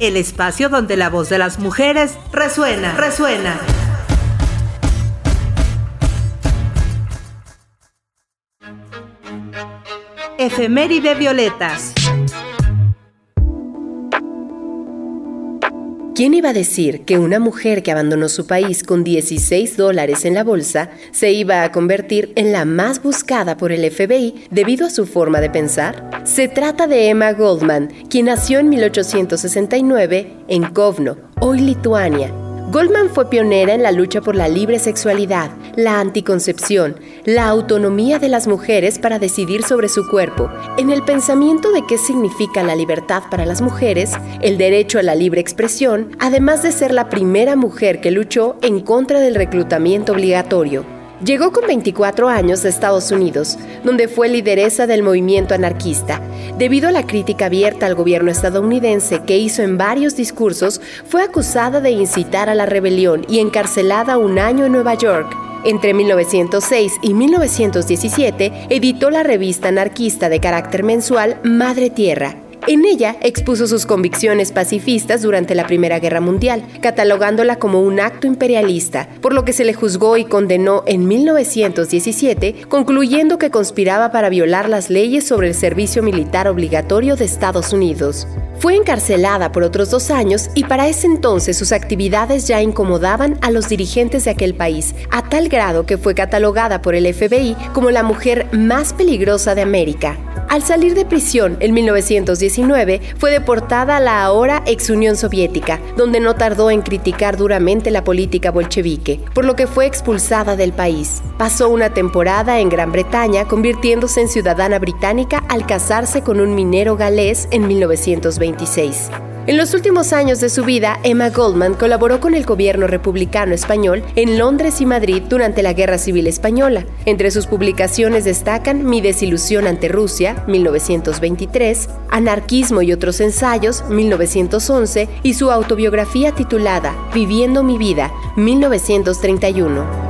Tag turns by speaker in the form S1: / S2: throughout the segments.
S1: el espacio donde la voz de las mujeres resuena, resuena. Efeméride Violetas.
S2: ¿Quién iba a decir que una mujer que abandonó su país con 16 dólares en la bolsa se iba a convertir en la más buscada por el FBI debido a su forma de pensar? Se trata de Emma Goldman, quien nació en 1869 en Kovno, hoy Lituania, Goldman fue pionera en la lucha por la libre sexualidad, la anticoncepción, la autonomía de las mujeres para decidir sobre su cuerpo, en el pensamiento de qué significa la libertad para las mujeres, el derecho a la libre expresión, además de ser la primera mujer que luchó en contra del reclutamiento obligatorio. Llegó con 24 años a Estados Unidos, donde fue lideresa del movimiento anarquista. Debido a la crítica abierta al gobierno estadounidense que hizo en varios discursos, fue acusada de incitar a la rebelión y encarcelada un año en Nueva York. Entre 1906 y 1917 editó la revista anarquista de carácter mensual Madre Tierra en ella expuso sus convicciones pacifistas durante la Primera Guerra Mundial, catalogándola como un acto imperialista, por lo que se le juzgó y condenó en 1917, concluyendo que conspiraba para violar las leyes sobre el servicio militar obligatorio de Estados Unidos. Fue encarcelada por otros dos años y para ese entonces sus actividades ya incomodaban a los dirigentes de aquel país, a tal grado que fue catalogada por el FBI como la mujer más peligrosa de América. Al salir de prisión en 1919, fue deportada a la ahora ex Unión Soviética, donde no tardó en criticar duramente la política bolchevique, por lo que fue expulsada del país. Pasó una temporada en Gran Bretaña, convirtiéndose en ciudadana británica al casarse con un minero galés en 1926. En los últimos años de su vida, Emma Goldman colaboró con el gobierno republicano español en Londres y Madrid durante la Guerra Civil Española. Entre sus publicaciones destacan Mi desilusión ante Rusia, 1923, Anarquismo y otros ensayos, 1911, y su autobiografía titulada Viviendo mi vida, 1931.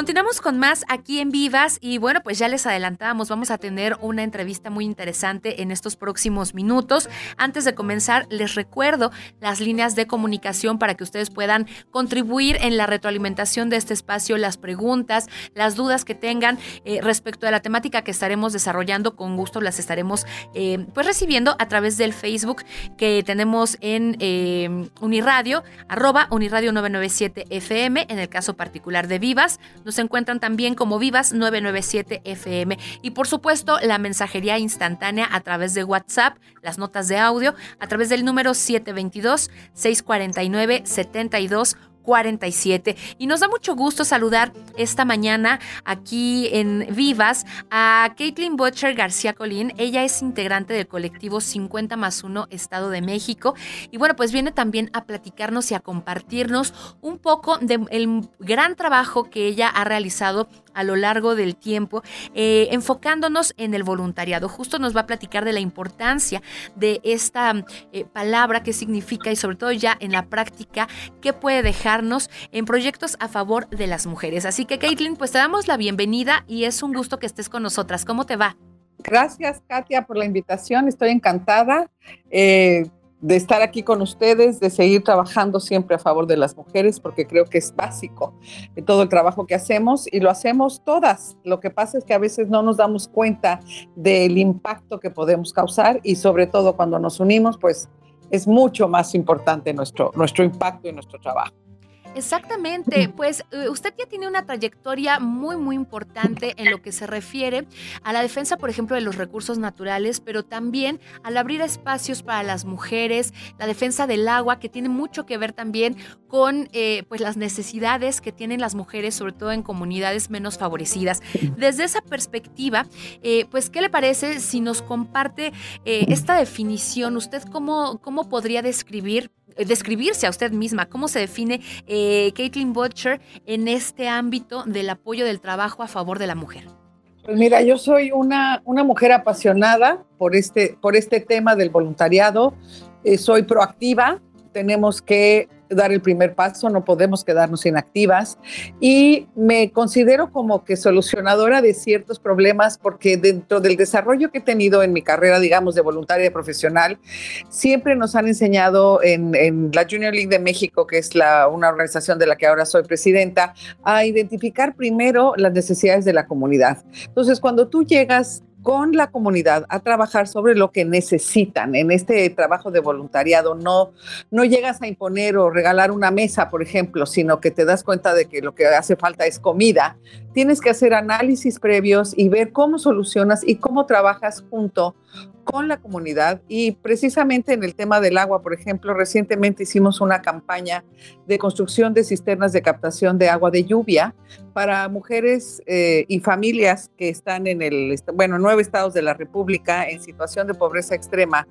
S3: Continuamos con más aquí en Vivas y bueno, pues ya les adelantábamos, vamos a tener una entrevista muy interesante en estos próximos minutos. Antes de comenzar, les recuerdo las líneas de comunicación para que ustedes puedan contribuir en la retroalimentación de este espacio, las preguntas, las dudas que tengan eh, respecto a la temática que estaremos desarrollando, con gusto las estaremos eh, pues recibiendo a través del Facebook que tenemos en eh, Uniradio, arroba Uniradio 997 FM, en el caso particular de Vivas. Encuentran también como Vivas 997 FM. Y por supuesto, la mensajería instantánea a través de WhatsApp, las notas de audio, a través del número 722 649 72 47. Y nos da mucho gusto saludar esta mañana aquí en Vivas a Caitlin Butcher García Colín. Ella es integrante del colectivo 50 más 1 Estado de México. Y bueno, pues viene también a platicarnos y a compartirnos un poco del gran trabajo que ella ha realizado a lo largo del tiempo, eh, enfocándonos en el voluntariado. Justo nos va a platicar de la importancia de esta eh, palabra, qué significa y sobre todo ya en la práctica, qué puede dejarnos en proyectos a favor de las mujeres. Así que, Caitlin, pues te damos la bienvenida y es un gusto que estés con nosotras. ¿Cómo te va?
S4: Gracias, Katia, por la invitación. Estoy encantada. Eh, de estar aquí con ustedes, de seguir trabajando siempre a favor de las mujeres, porque creo que es básico en todo el trabajo que hacemos y lo hacemos todas. Lo que pasa es que a veces no nos damos cuenta del impacto que podemos causar y sobre todo cuando nos unimos, pues es mucho más importante nuestro, nuestro impacto y nuestro trabajo.
S3: Exactamente, pues eh, usted ya tiene una trayectoria muy, muy importante en lo que se refiere a la defensa, por ejemplo, de los recursos naturales, pero también al abrir espacios para las mujeres, la defensa del agua, que tiene mucho que ver también con eh, pues las necesidades que tienen las mujeres, sobre todo en comunidades menos favorecidas. Desde esa perspectiva, eh, pues, ¿qué le parece si nos comparte esta definición? ¿Usted cómo, cómo podría describir describirse a usted misma, cómo se define eh, Caitlin Butcher en este ámbito del apoyo del trabajo a favor de la mujer.
S4: Pues mira, yo soy una, una mujer apasionada por este, por este tema del voluntariado, eh, soy proactiva, tenemos que dar el primer paso, no podemos quedarnos inactivas y me considero como que solucionadora de ciertos problemas porque dentro del desarrollo que he tenido en mi carrera, digamos, de voluntaria profesional, siempre nos han enseñado en, la Junior League de México, que es la, una organización de la que ahora soy presidenta, a identificar primero las necesidades de la comunidad. Entonces, cuando tú llegas con la comunidad a trabajar sobre lo que necesitan en este trabajo de voluntariado. No, no llegas a imponer o regalar una mesa, por ejemplo, sino que te das cuenta de que lo que hace falta es comida. Tienes que hacer análisis previos y ver cómo solucionas y cómo trabajas junto con la comunidad y precisamente en el tema del agua, por ejemplo, recientemente hicimos una campaña de construcción de cisternas de captación de agua de lluvia para mujeres eh, y familias que están en el, bueno, nueve estados de la República en situación de pobreza extrema,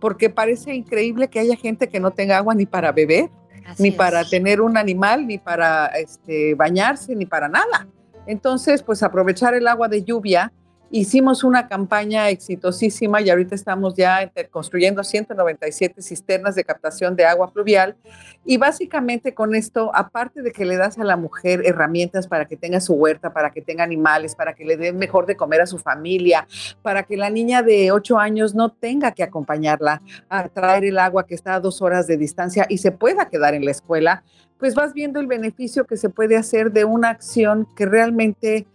S4: porque parece increíble que haya gente que no tenga agua ni para beber, ni para tener un animal, ni para este, bañarse, ni para nada. Entonces, pues aprovechar el agua de lluvia Hicimos una campaña exitosísima y ahorita estamos ya construyendo 197 cisternas de captación de agua pluvial. Y básicamente con esto, aparte de que le das a la mujer herramientas para que tenga su huerta, para que tenga animales, para que le dé mejor de comer a su familia, para que la niña de 8 años no tenga que acompañarla a traer el agua que está a dos horas de distancia y se pueda quedar en la escuela, pues vas viendo el beneficio que se puede hacer de una acción que realmente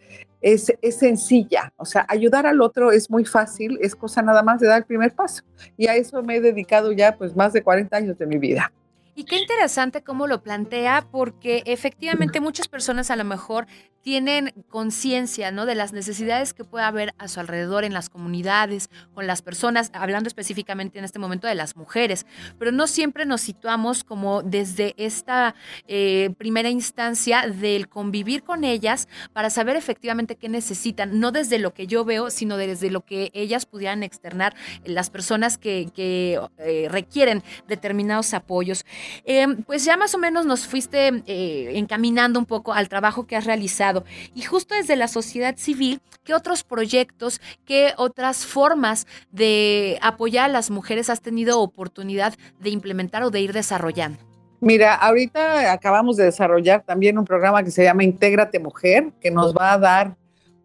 S4: es, sencilla. O sea, ayudar al otro es muy fácil, es cosa nada más de dar el primer paso. Y a eso me he dedicado ya pues más de 40 años de mi vida.
S3: Y qué interesante cómo lo plantea, porque efectivamente muchas personas a lo mejor tienen conciencia ¿no? de las necesidades que puede haber a su alrededor en las comunidades, con las personas, hablando específicamente en este momento de las mujeres, pero no siempre nos situamos como desde esta eh, primera instancia del convivir con ellas para saber efectivamente qué necesitan, no desde lo que yo veo, sino desde lo que ellas pudieran externar, las personas que, eh, requieren determinados apoyos. Em, pues ya más o menos nos fuiste eh, encaminando un poco al trabajo que has realizado y justo desde la sociedad civil, ¿qué otros proyectos, qué otras formas de apoyar a las mujeres has tenido oportunidad de implementar o de ir desarrollando?
S4: Mira, ahorita acabamos de desarrollar también un programa que se llama Intégrate Mujer, que nos va a dar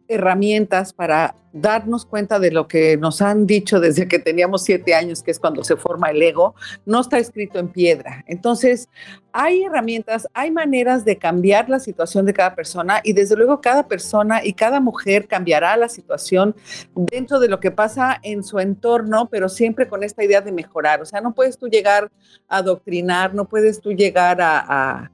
S4: herramientas para darnos cuenta de lo que nos han dicho desde que teníamos siete años, que es cuando se forma el ego, no está escrito en piedra. Entonces, hay herramientas, hay maneras de cambiar la situación de cada persona y desde luego cada persona y cada mujer cambiará la situación dentro de lo que pasa en su entorno, pero siempre con esta idea de mejorar. O sea, no puedes tú llegar a adoctrinar, no puedes tú llegar a a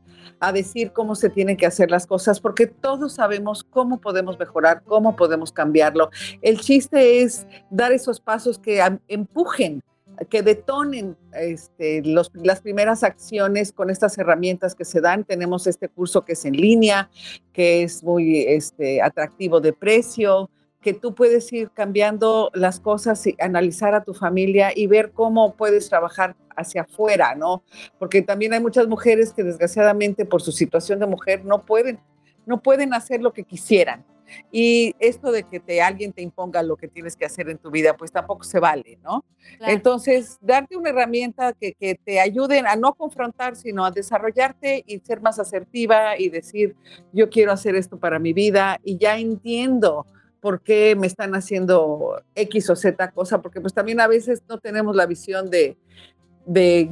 S4: decir cómo se tienen que hacer las cosas, porque todos sabemos cómo podemos mejorar, cómo podemos cambiarlo. El chiste es dar esos pasos que empujen que detonen este, las primeras acciones con estas herramientas que se dan. Tenemos este curso que es en línea, que es muy este, atractivo de precio, que tú puedes ir cambiando las cosas y analizar a tu familia y ver cómo puedes trabajar hacia afuera, ¿no? Porque también hay muchas mujeres que desgraciadamente por su situación de mujer no pueden, no pueden hacer lo que quisieran. Y esto de que te, alguien te imponga lo que tienes que hacer en tu vida, pues tampoco se vale, ¿no? Entonces, darte una herramienta que, que, te ayude a no confrontar, sino a desarrollarte y ser más asertiva y decir, yo quiero hacer esto para mi vida y ya entiendo por qué me están haciendo X o Z cosa, porque pues también a veces no tenemos la visión de,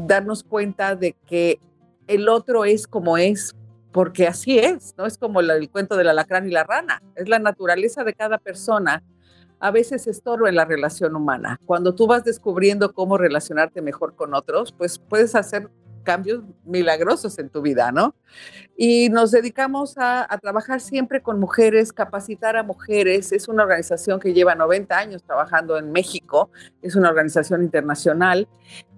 S4: darnos cuenta de que el otro es como es, porque así es, ¿no? Es como el cuento del alacrán y la rana, es la naturaleza de cada persona. A veces estorba en la relación humana. Cuando tú vas descubriendo cómo relacionarte mejor con otros, pues puedes hacer cambios milagrosos en tu vida, ¿no? Y nos dedicamos a, trabajar siempre con mujeres, capacitar a mujeres. Es una organización que lleva 90 años trabajando en México, es una organización internacional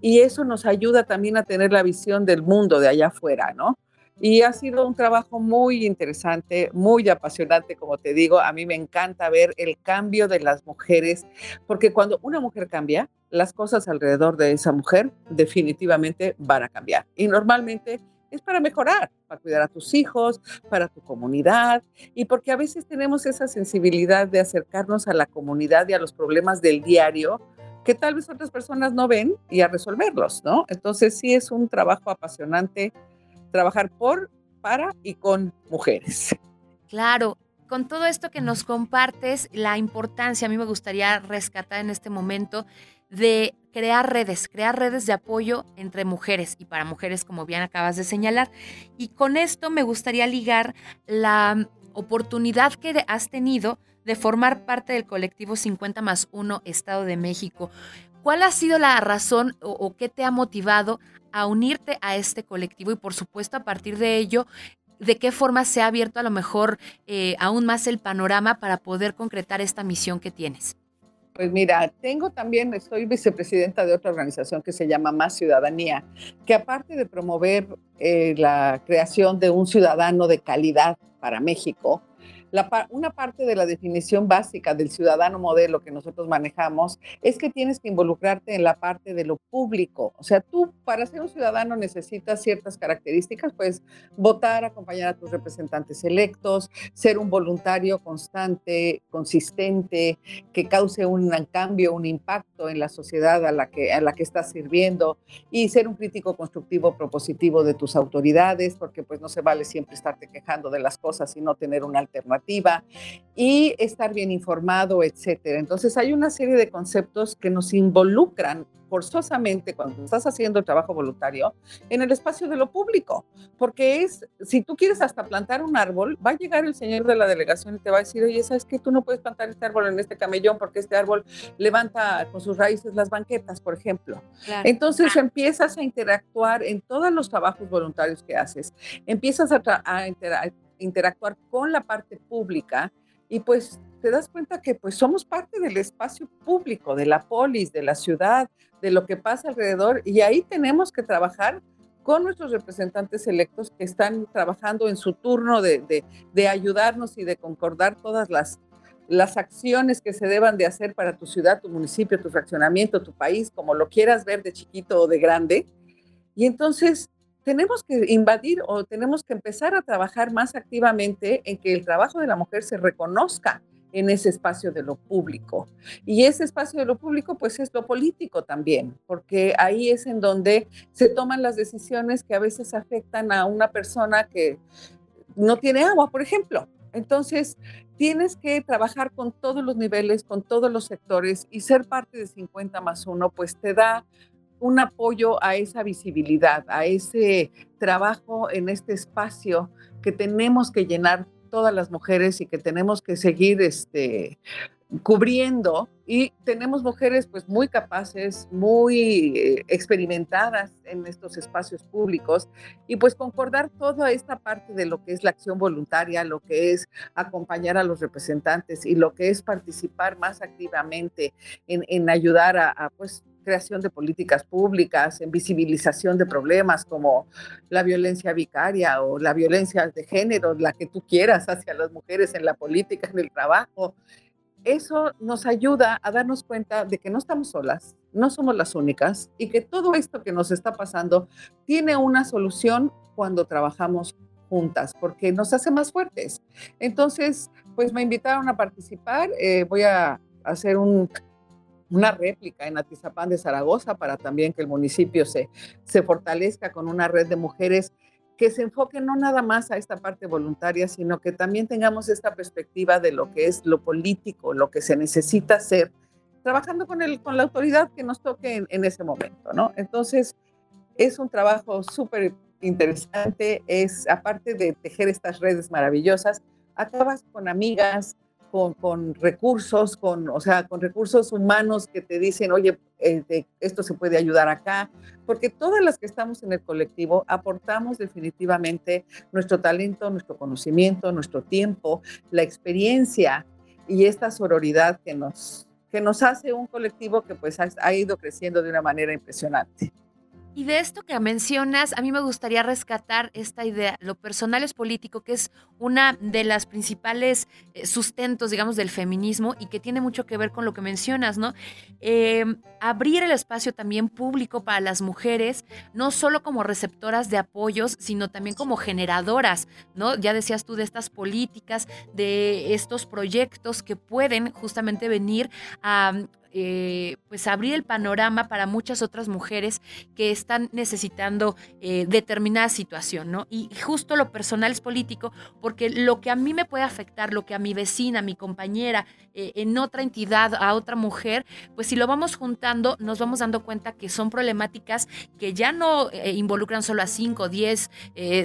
S4: y eso nos ayuda también a tener la visión del mundo de allá afuera, ¿no? Y ha sido un trabajo muy interesante, muy apasionante, como te digo. A mí me encanta ver el cambio de las mujeres, porque cuando una mujer cambia, las cosas alrededor de esa mujer definitivamente van a cambiar. Y normalmente es para mejorar, para cuidar a tus hijos, para tu comunidad, y porque a veces tenemos esa sensibilidad de acercarnos a la comunidad y a los problemas del diario que tal vez otras personas no ven y a resolverlos, ¿no? Entonces sí es un trabajo apasionante trabajar por, para y con mujeres.
S3: Claro, con todo esto que nos compartes, la importancia, a mí me gustaría rescatar en este momento de crear redes, crear redes de apoyo entre mujeres y para mujeres, como bien acabas de señalar. Y con esto me gustaría ligar la oportunidad que has tenido de formar parte del colectivo 50 más 1 Estado de México. ¿Cuál ha sido la razón o, qué te ha motivado a unirte a este colectivo? Y por supuesto, a partir de ello, ¿de qué forma se ha abierto a lo mejor eh, aún más el panorama para poder concretar esta misión que tienes?
S4: Pues mira, tengo también, soy vicepresidenta de otra organización que se llama Más Ciudadanía, que aparte de promover eh, la creación de un ciudadano de calidad para México, una parte de la definición básica del ciudadano modelo que nosotros manejamos es que tienes que involucrarte en la parte de lo público. O sea, tú para ser un ciudadano necesitas ciertas características, pues votar, acompañar a tus representantes electos, ser un voluntario constante, consistente, que cause un cambio, un impacto en la sociedad a la que, a la que estás sirviendo y ser un crítico constructivo, propositivo de tus autoridades, porque pues no se vale siempre estarte quejando de las cosas y no tener una alternativa y estar bien informado, etcétera. Entonces hay una serie de conceptos que nos involucran forzosamente cuando estás haciendo trabajo voluntario en el espacio de lo público, porque es, si tú quieres hasta plantar un árbol, va a llegar el señor de la delegación y te va a decir, oye, ¿sabes qué? Tú no puedes plantar este árbol en este camellón porque este árbol levanta con sus raíces las banquetas, por ejemplo. Entonces empiezas a interactuar en todos los trabajos voluntarios que haces, empiezas a, a interactuar interactuar con la parte pública y pues te das cuenta que pues somos parte del espacio público, de la polis, de la ciudad, de lo que pasa alrededor y ahí tenemos que trabajar con nuestros representantes electos que están trabajando en su turno de, de, ayudarnos y de concordar todas las, las acciones que se deban de hacer para tu ciudad, tu municipio, tu fraccionamiento, tu país, como lo quieras ver de chiquito o de grande. Y entonces tenemos que invadir o tenemos que empezar a trabajar más activamente en que el trabajo de la mujer se reconozca en ese espacio de lo público. Y ese espacio de lo público, pues es lo político también, porque ahí es en donde se toman las decisiones que a veces afectan a una persona que no tiene agua, por ejemplo. Entonces, tienes que trabajar con todos los niveles, con todos los sectores y ser parte de 50 más 1, pues te da un apoyo a esa visibilidad, a ese trabajo en este espacio que tenemos que llenar todas las mujeres y que tenemos que seguir este, cubriendo. Y tenemos mujeres pues muy capaces, muy eh, experimentadas en estos espacios públicos. Y pues concordar toda esta parte de lo que es la acción voluntaria, lo que es acompañar a los representantes y lo que es participar más activamente en, en ayudar a, pues creación de políticas públicas, en visibilización de problemas como la violencia vicaria o la violencia de género, la que tú quieras hacia las mujeres en la política, en el trabajo. Eso nos ayuda a darnos cuenta de que no estamos solas, no somos las únicas y que todo esto que nos está pasando tiene una solución cuando trabajamos juntas, porque nos hace más fuertes. Entonces, pues me invitaron a participar. Eh, voy a hacer un una réplica en Atizapán de Zaragoza para también que el municipio se, se fortalezca con una red de mujeres que se enfoque no nada más a esta parte voluntaria, sino que también tengamos esta perspectiva de lo que es lo político, lo que se necesita hacer, trabajando con, el, con la autoridad que nos toque en, ese momento, ¿no? Entonces, es un trabajo súper interesante, es aparte de tejer estas redes maravillosas, acabas con amigas, con, recursos, con, o sea, con recursos humanos que te dicen, oye, eh, esto se puede ayudar acá, porque todas las que estamos en el colectivo aportamos definitivamente nuestro talento, nuestro conocimiento, nuestro tiempo, la experiencia y esta sororidad que nos, que nos hace un colectivo que pues ha ido creciendo de una manera impresionante.
S3: Y de esto que mencionas, a mí me gustaría rescatar esta idea. Lo personal es político, que es una de las principales eh, sustentos, digamos, del feminismo y que tiene mucho que ver con lo que mencionas, ¿no? Em, abrir el espacio también público para las mujeres, no solo como receptoras de apoyos, sino también como generadoras, ¿no? Ya decías tú de estas políticas, de estos proyectos que pueden justamente venir a eh, pues abrir el panorama para muchas otras mujeres que están necesitando eh, determinada situación, ¿no? Y justo lo personal es político, porque lo que a mí me puede afectar, lo que a mi vecina, a mi compañera, eh, en otra entidad, a otra mujer, pues si lo vamos juntando, nos vamos dando cuenta que son problemáticas que ya no involucran solo a 5, 10,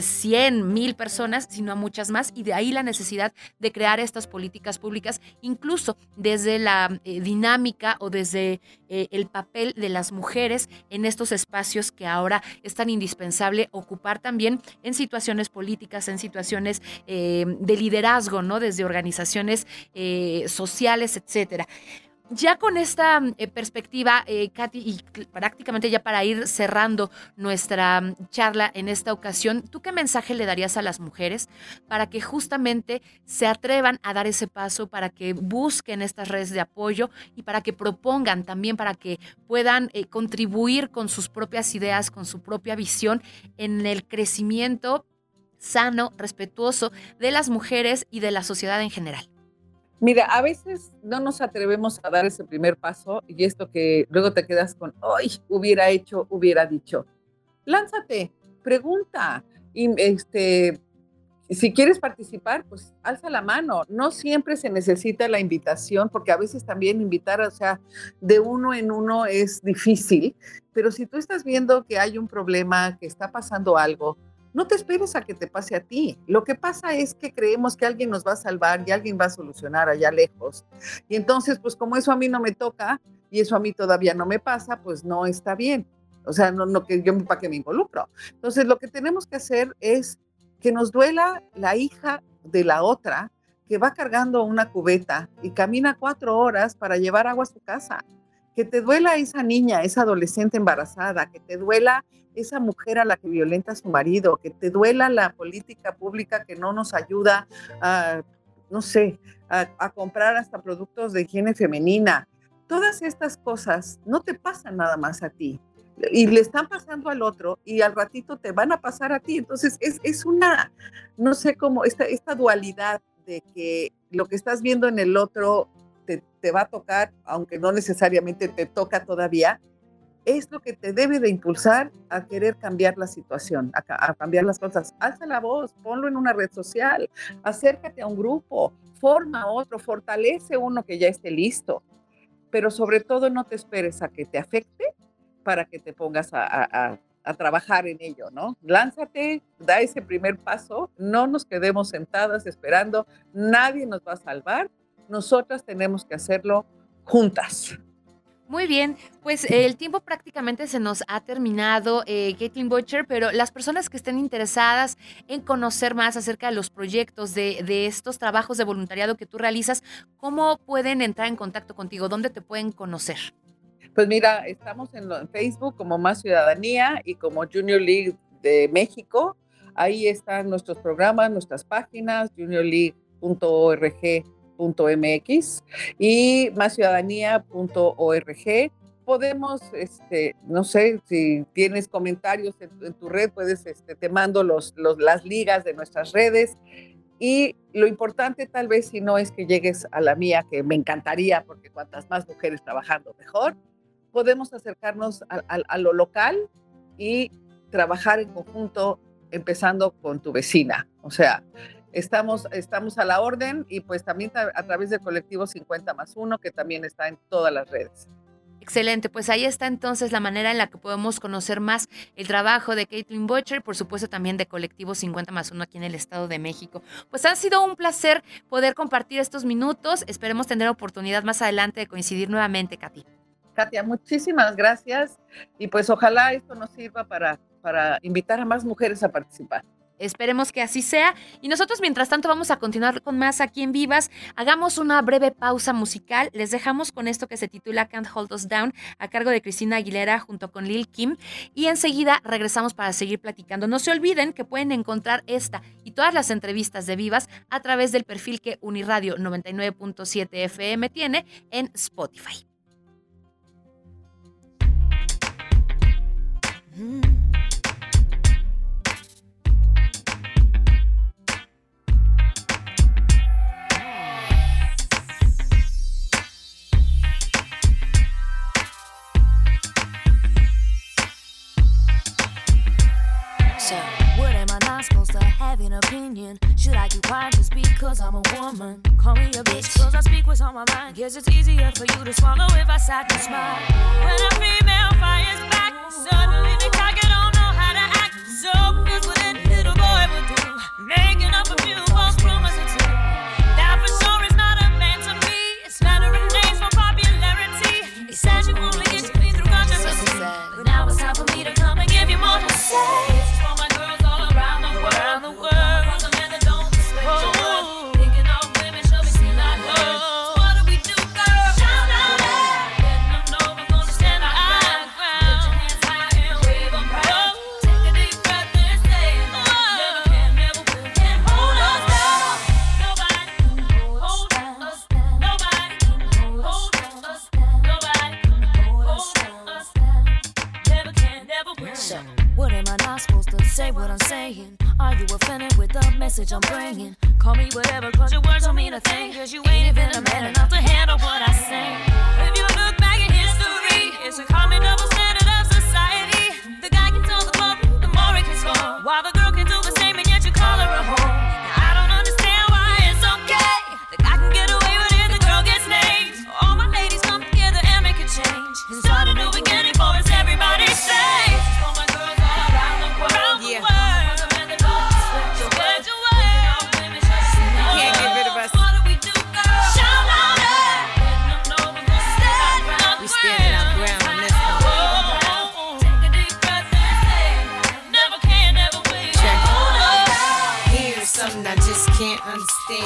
S3: 100, mil personas, sino a muchas más, y de ahí la necesidad de crear estas políticas públicas, incluso desde la dinámica o desde eh, el papel de las mujeres en estos espacios que ahora es tan indispensable ocupar también en situaciones políticas, en situaciones eh, de liderazgo, ¿no? Desde organizaciones eh, sociales, etcétera. Ya con esta eh, perspectiva, eh, Katy, y prácticamente ya para ir cerrando nuestra mm, charla en esta ocasión, ¿tú qué mensaje le darías a las mujeres para que justamente se atrevan a dar ese paso, para que busquen estas redes de apoyo y para que propongan también, para que puedan eh, contribuir con sus propias ideas, con su propia visión en el crecimiento sano, respetuoso de las mujeres y de la sociedad en general?
S4: Mira, a veces no nos atrevemos a dar ese primer paso y esto que luego te quedas con, ay, hubiera hecho, hubiera dicho. Lánzate, pregunta. Y este, si quieres participar, pues alza la mano. No siempre se necesita la invitación, porque a veces también invitar, o sea, de uno en uno es difícil, pero si tú estás viendo que hay un problema, que está pasando algo, no te esperes a que te pase a ti. Lo que pasa es que creemos que alguien nos va a salvar y alguien va a solucionar allá lejos. Y entonces, pues como eso a mí no me toca y eso a mí todavía no me pasa, pues no está bien. O sea, no, no que yo para qué me involucro. Entonces, lo que tenemos que hacer es que nos duela la hija de la otra que va cargando una cubeta y camina cuatro horas para llevar agua a su casa que te duela esa niña, esa adolescente embarazada, que te duela esa mujer a la que violenta a su marido, que te duela la política pública que no nos ayuda a, no sé, a, comprar hasta productos de higiene femenina. Todas estas cosas no te pasan nada más a ti y le están pasando al otro y al ratito te van a pasar a ti. Entonces es, es una, no sé cómo, esta, esta dualidad de que lo que estás viendo en el otro te, va a tocar, aunque no necesariamente te toca todavía, es lo que te debe de impulsar a querer cambiar la situación, a, cambiar las cosas. Alza la voz, ponlo en una red social, acércate a un grupo, forma otro, fortalece uno que ya esté listo, pero sobre todo no te esperes a que te afecte para que te pongas a, a trabajar en ello, ¿no? Lánzate, da ese primer paso, no nos quedemos sentadas esperando, nadie nos va a salvar, nosotras tenemos que hacerlo juntas.
S3: Muy bien, pues el tiempo prácticamente se nos ha terminado, eh, Butcher, pero las personas que estén interesadas en conocer más acerca de los proyectos, de, estos trabajos de voluntariado que tú realizas, ¿cómo pueden entrar en contacto contigo? ¿Dónde te pueden conocer?
S4: Pues mira, estamos en, en Facebook como Más Ciudadanía y como Junior League de México. Ahí están nuestros programas, nuestras páginas, juniorleague.org mx y másciudadanía.org. Podemos, este, no sé, si tienes comentarios en, tu red, puedes, este, te mando los, los, las ligas de nuestras redes. Y lo importante tal vez si no es que llegues a la mía, que me encantaría, porque cuantas más mujeres trabajando, mejor, podemos acercarnos a, a lo local y trabajar en conjunto, empezando con tu vecina. O sea, estamos, estamos a la orden y pues también a, través del colectivo 50 más 1, que también está en todas las redes.
S3: Excelente, pues ahí está entonces la manera en la que podemos conocer más el trabajo de Caitlin Butcher, por supuesto también de Colectivo 50 más 1 aquí en el Estado de México. Pues ha sido un placer poder compartir estos minutos, esperemos tener oportunidad más adelante de coincidir nuevamente, Katy.
S4: Katia, muchísimas gracias y pues ojalá esto nos sirva para, para invitar a más mujeres a participar.
S3: Esperemos que así sea. Y nosotros, mientras tanto, vamos a continuar con más aquí en Vivas. Hagamos una breve pausa musical. Les dejamos con esto que se titula Can't Hold Us Down, a cargo de Cristina Aguilera junto con Lil Kim. Y enseguida regresamos para seguir platicando. No se olviden que pueden encontrar esta y todas las entrevistas de Vivas a través del perfil que Uniradio 99.7 FM tiene en Spotify. Mm.
S5: An opinion. Should I keep quiet just because I'm a woman? Call me a bitch, cause I speak what's on my mind. Guess it's easier for you to swallow if I sat and smile. When a female fires back, suddenly the target don't know how to act. So here's what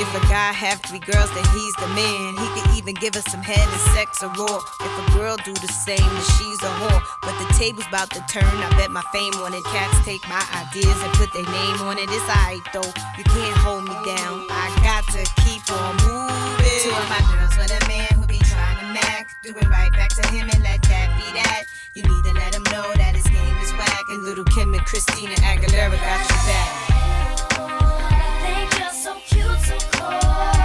S5: If a guy
S6: have three girls, then he's the man. He could even give us some head and sex or raw. If a girl do the same, then she's a whore. But the table's about to turn. I bet my fame on it. Cats take my ideas and put their name on it. It's alright though. You can't hold me down. I got to keep on moving. Two of my girls with a man who be trying to mac. Do it right back to him and let that be that. You need to let him know that his game is whack. And little Kim and Christina Aguilera got you back. Mexico.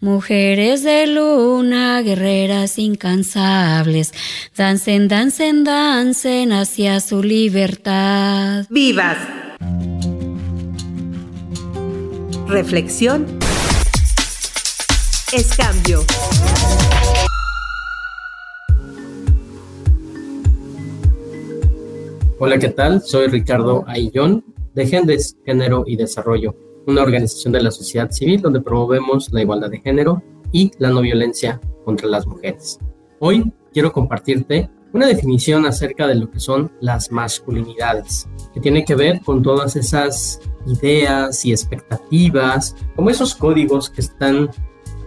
S7: Mujeres de luna, guerreras incansables, dancen, dancen, dancen hacia su libertad.
S1: ¡Vivas! Reflexión es cambio.
S8: Hola, ¿qué tal? Soy Ricardo Ayllón de Gendes, Género y Desarrollo una organización de la sociedad civil donde promovemos la igualdad de género y la no violencia contra las mujeres. Hoy quiero compartirte una definición acerca de lo que son las masculinidades, que tiene que ver con todas esas ideas y expectativas, como esos códigos que están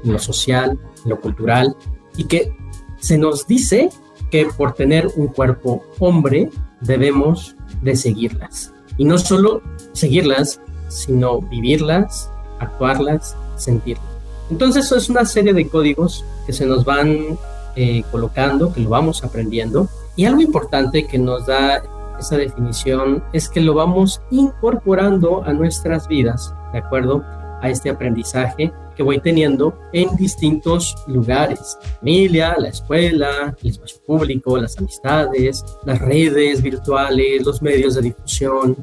S8: en lo social, en lo cultural, y que se nos dice que por tener un cuerpo hombre debemos de seguirlas. Y no solo seguirlas, sino vivirlas, actuarlas, sentirlas. Entonces eso es una serie de códigos que se nos van eh, colocando, que lo vamos aprendiendo. Y algo importante que nos da esa definición es que lo vamos incorporando a nuestras vidas, ¿de acuerdo? A este aprendizaje que voy teniendo en distintos lugares, familia, la escuela, el espacio público, las amistades, las redes virtuales, los medios de difusión.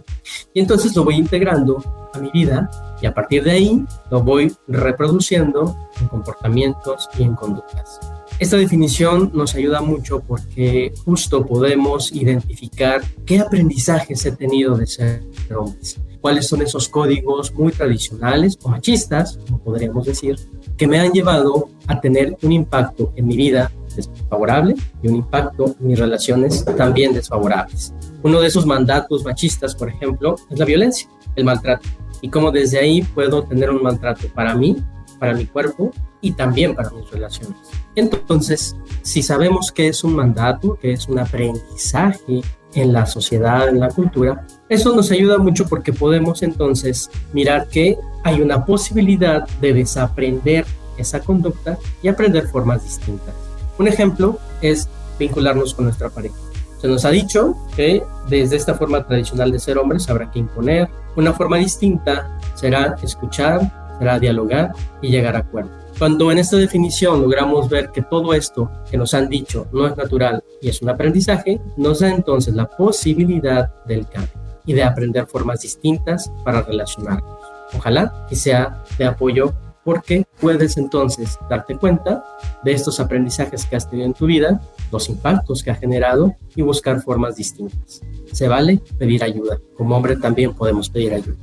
S8: Y entonces lo voy integrando a mi vida y a partir de ahí lo voy reproduciendo en comportamientos y en conductas. Esta definición nos ayuda mucho porque justo podemos identificar qué aprendizajes he tenido de ser hombres, cuáles son esos códigos muy tradicionales o machistas, como podríamos decir, que me han llevado a tener un impacto en mi vida desfavorable y un impacto en mis relaciones también desfavorables. Uno de esos mandatos machistas, por ejemplo, es la violencia el maltrato y cómo desde ahí puedo tener un maltrato para mí, para mi cuerpo y también para mis relaciones. Entonces, si sabemos que es un mandato, que es un aprendizaje en la sociedad, en la cultura, eso nos ayuda mucho porque podemos entonces mirar que hay una posibilidad de desaprender esa conducta y aprender formas distintas. Un ejemplo es vincularnos con nuestra pareja. Se nos ha dicho que desde esta forma tradicional de ser hombres habrá que imponer. Una forma distinta será escuchar, será dialogar y llegar a acuerdo. Cuando en esta definición logramos ver que todo esto que nos han dicho no es natural y es un aprendizaje, nos da entonces la posibilidad del cambio y de aprender formas distintas para relacionarnos. Ojalá que sea de apoyo porque puedes entonces darte cuenta de estos aprendizajes que has tenido en tu vida, los impactos que ha generado y buscar formas distintas. Se vale pedir ayuda. Como hombre también podemos pedir ayuda.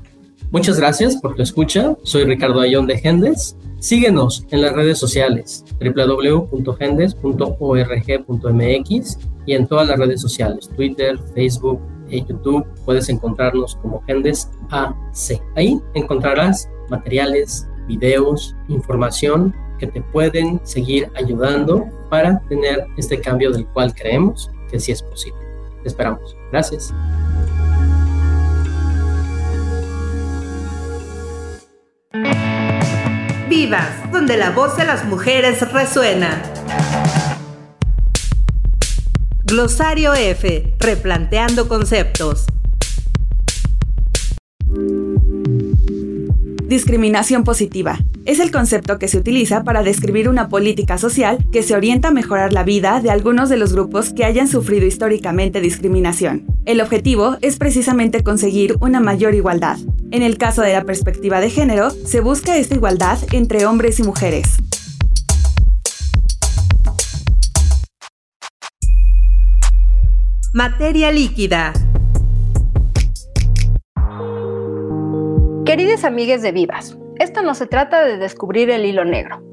S8: Muchas gracias por tu escucha. Soy Ricardo Ayón de Gendes. Síguenos en las redes sociales www.gendes.org.mx y en todas las redes sociales, Twitter, Facebook YouTube. Puedes encontrarnos como Gendes AC. Ahí encontrarás materiales, videos, información que te pueden seguir ayudando para tener este cambio del cual creemos que sí es posible. Te esperamos. Gracias.
S1: Vivas, donde la voz de las mujeres resuena. Glosario F, replanteando conceptos.
S9: Discriminación positiva. Es el concepto que se utiliza para describir una política social que se orienta a mejorar la vida de algunos de los grupos que hayan sufrido históricamente discriminación. El objetivo es precisamente conseguir una mayor igualdad. En el caso de la perspectiva de género, se busca esta igualdad entre hombres y mujeres.
S1: Materia líquida.
S10: Queridas amigas de Vivas, esto no se trata de descubrir el hilo negro.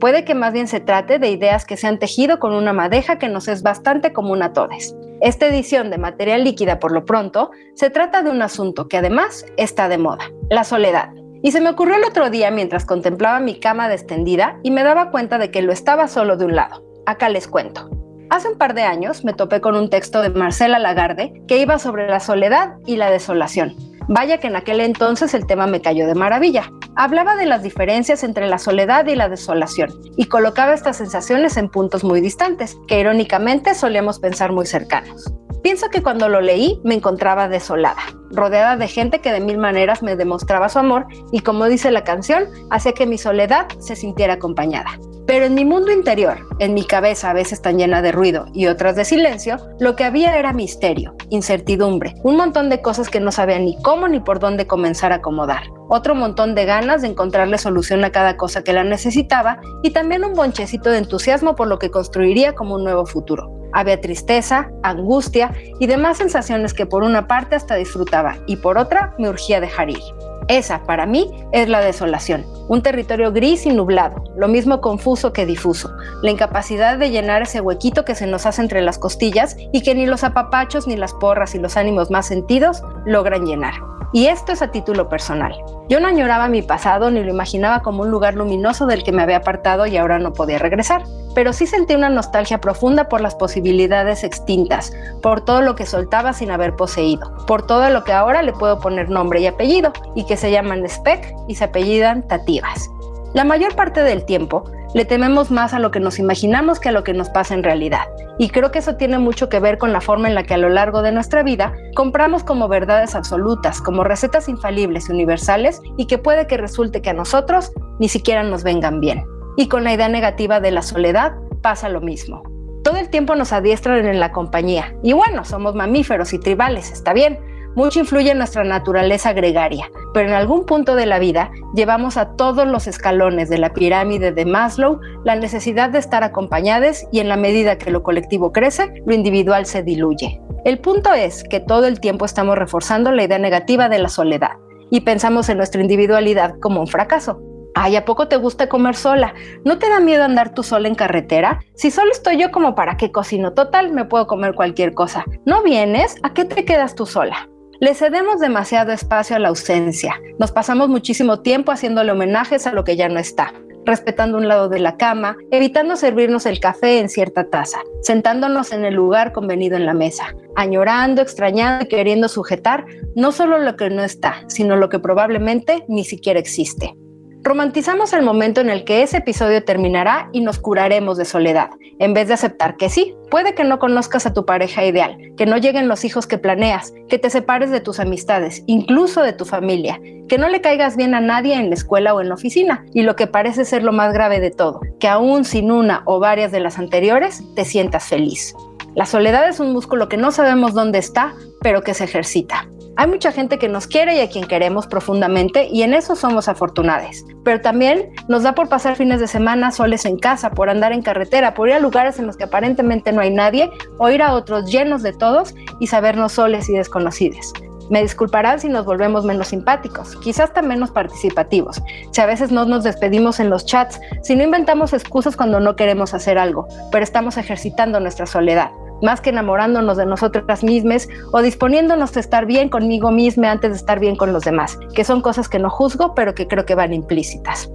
S10: Puede que más bien se trate de ideas que se han tejido con una madeja que nos es bastante común a todos. Esta edición de materia líquida, por lo pronto, se trata de un asunto que además está de moda, la soledad. Y se me ocurrió el otro día mientras contemplaba mi cama extendida y me daba cuenta de que lo estaba solo de un lado. Acá les cuento. Hace un par de años me topé con un texto de Marcela Lagarde que iba sobre la soledad y la desolación Vaya que en aquel entonces el tema me cayó de maravilla. Hablaba de las diferencias entre la soledad y la desolación y colocaba estas sensaciones en puntos muy distantes, que irónicamente solíamos pensar muy cercanos. Pienso que cuando lo leí me encontraba desolada, rodeada de gente que de mil maneras me demostraba su amor y como dice la canción, hacía que mi soledad se sintiera acompañada. Pero en mi mundo interior, en mi cabeza a veces tan llena de ruido y otras de silencio, lo que había era misterio, incertidumbre, un montón de cosas que no sabía ni cómo ni por dónde comenzar a acomodar, otro montón de ganas de encontrarle solución a cada cosa que la necesitaba y también un bonchecito de entusiasmo por lo que construiría como un nuevo futuro. Había tristeza, angustia y demás sensaciones que por una parte hasta disfrutaba y por otra me urgía dejar ir. Esa, para mí, es la desolación, un territorio gris y nublado, lo mismo confuso que difuso, la incapacidad de llenar ese huequito que se nos hace entre las costillas y que ni los apapachos ni las porras y los ánimos más sentidos logran llenar. Y esto es a título personal. Yo no añoraba mi pasado ni lo imaginaba como un lugar luminoso del que me había apartado y ahora no podía regresar, pero sí sentí una nostalgia profunda por las posibilidades extintas, por todo lo que soltaba sin haber poseído, por todo lo que ahora le puedo poner nombre y apellido y que se llaman Speck y se apellidan Tativas. La mayor parte del tiempo le tememos más a lo que nos imaginamos que a lo que nos pasa en realidad. Y creo que eso tiene mucho que ver con la forma en la que a lo largo de nuestra vida compramos como verdades absolutas, como recetas infalibles y universales y que puede que resulte que a nosotros ni siquiera nos vengan bien. Y con la idea negativa de la soledad pasa lo mismo. Todo el tiempo nos adiestran en la compañía. Y bueno, somos mamíferos y tribales, está bien mucho influye en nuestra naturaleza gregaria, pero en algún punto de la vida llevamos a todos los escalones de la pirámide de Maslow la necesidad de estar acompañados y en la medida que lo colectivo crece, lo individual se diluye. El punto es que todo el tiempo estamos reforzando la idea negativa de la soledad y pensamos en nuestra individualidad como un fracaso. Ay, ¿a poco te gusta comer sola? ¿No te da miedo andar tú sola en carretera? Si solo estoy yo, como para qué cocino? Total, me puedo comer cualquier cosa. ¿No vienes? ¿A qué te quedas tú sola? Le cedemos demasiado espacio a la ausencia. Nos pasamos muchísimo tiempo haciéndole homenajes a lo que ya no está, respetando un lado de la cama, evitando servirnos el café en cierta taza, sentándonos en el lugar convenido en la mesa, añorando, extrañando y queriendo sujetar no solo lo que no está, sino lo que probablemente ni siquiera existe. Romantizamos el momento en el que ese episodio terminará y nos curaremos de soledad, en vez de aceptar que sí, puede que no conozcas a tu pareja ideal, que no lleguen los hijos que planeas, que te separes de tus amistades, incluso de tu familia, que no le caigas bien a nadie en la escuela o en la oficina, y lo que parece ser lo más grave de todo, que aún sin una o varias de las anteriores, te sientas feliz. La soledad es un músculo que no sabemos dónde está, pero que se ejercita. Hay mucha gente que nos quiere y a quien queremos profundamente y en eso somos afortunados. Pero también nos da por pasar fines de semana soles en casa, por andar en carretera, por ir a lugares en los que aparentemente no hay nadie o ir a otros llenos de todos y sabernos soles y desconocidos. Me disculparán si nos volvemos menos simpáticos, quizás hasta menos participativos, si a veces no nos despedimos en los chats, si no inventamos excusas cuando no queremos hacer algo, pero estamos ejercitando nuestra soledad, más que enamorándonos de nosotras mismas o disponiéndonos a estar bien conmigo misma antes de estar bien con los demás, que son cosas que no juzgo, pero que creo que van implícitas.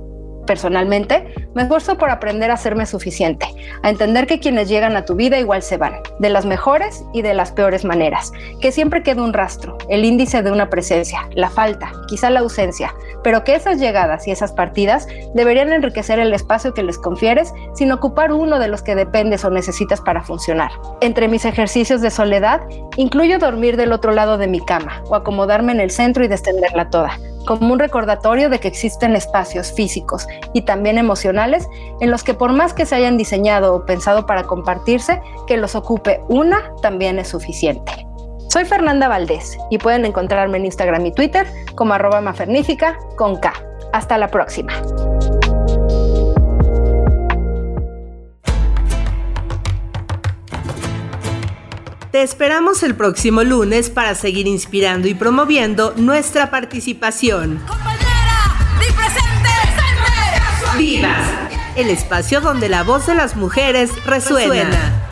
S10: Personalmente, me esfuerzo por aprender a serme suficiente, a entender que quienes llegan a tu vida igual se van, de las mejores y de las peores maneras, que siempre queda un rastro, el índice de una presencia, la falta, quizá la ausencia, pero que esas llegadas y esas partidas deberían enriquecer el espacio que les confieres sin ocupar uno de los que dependes o necesitas para funcionar. Entre mis ejercicios de soledad, incluyo dormir del otro lado de mi cama o acomodarme en el centro y descenderla toda como un recordatorio de que existen espacios físicos y también emocionales en los que por más que se hayan diseñado o pensado para compartirse, que los ocupe una también es suficiente. Soy Fernanda Valdés y pueden encontrarme en Instagram y Twitter como arroba mafernífica con K. Hasta la próxima.
S1: Te esperamos el próximo lunes para seguir inspirando y promoviendo nuestra participación. Vivas, el espacio donde la voz de las mujeres resuena.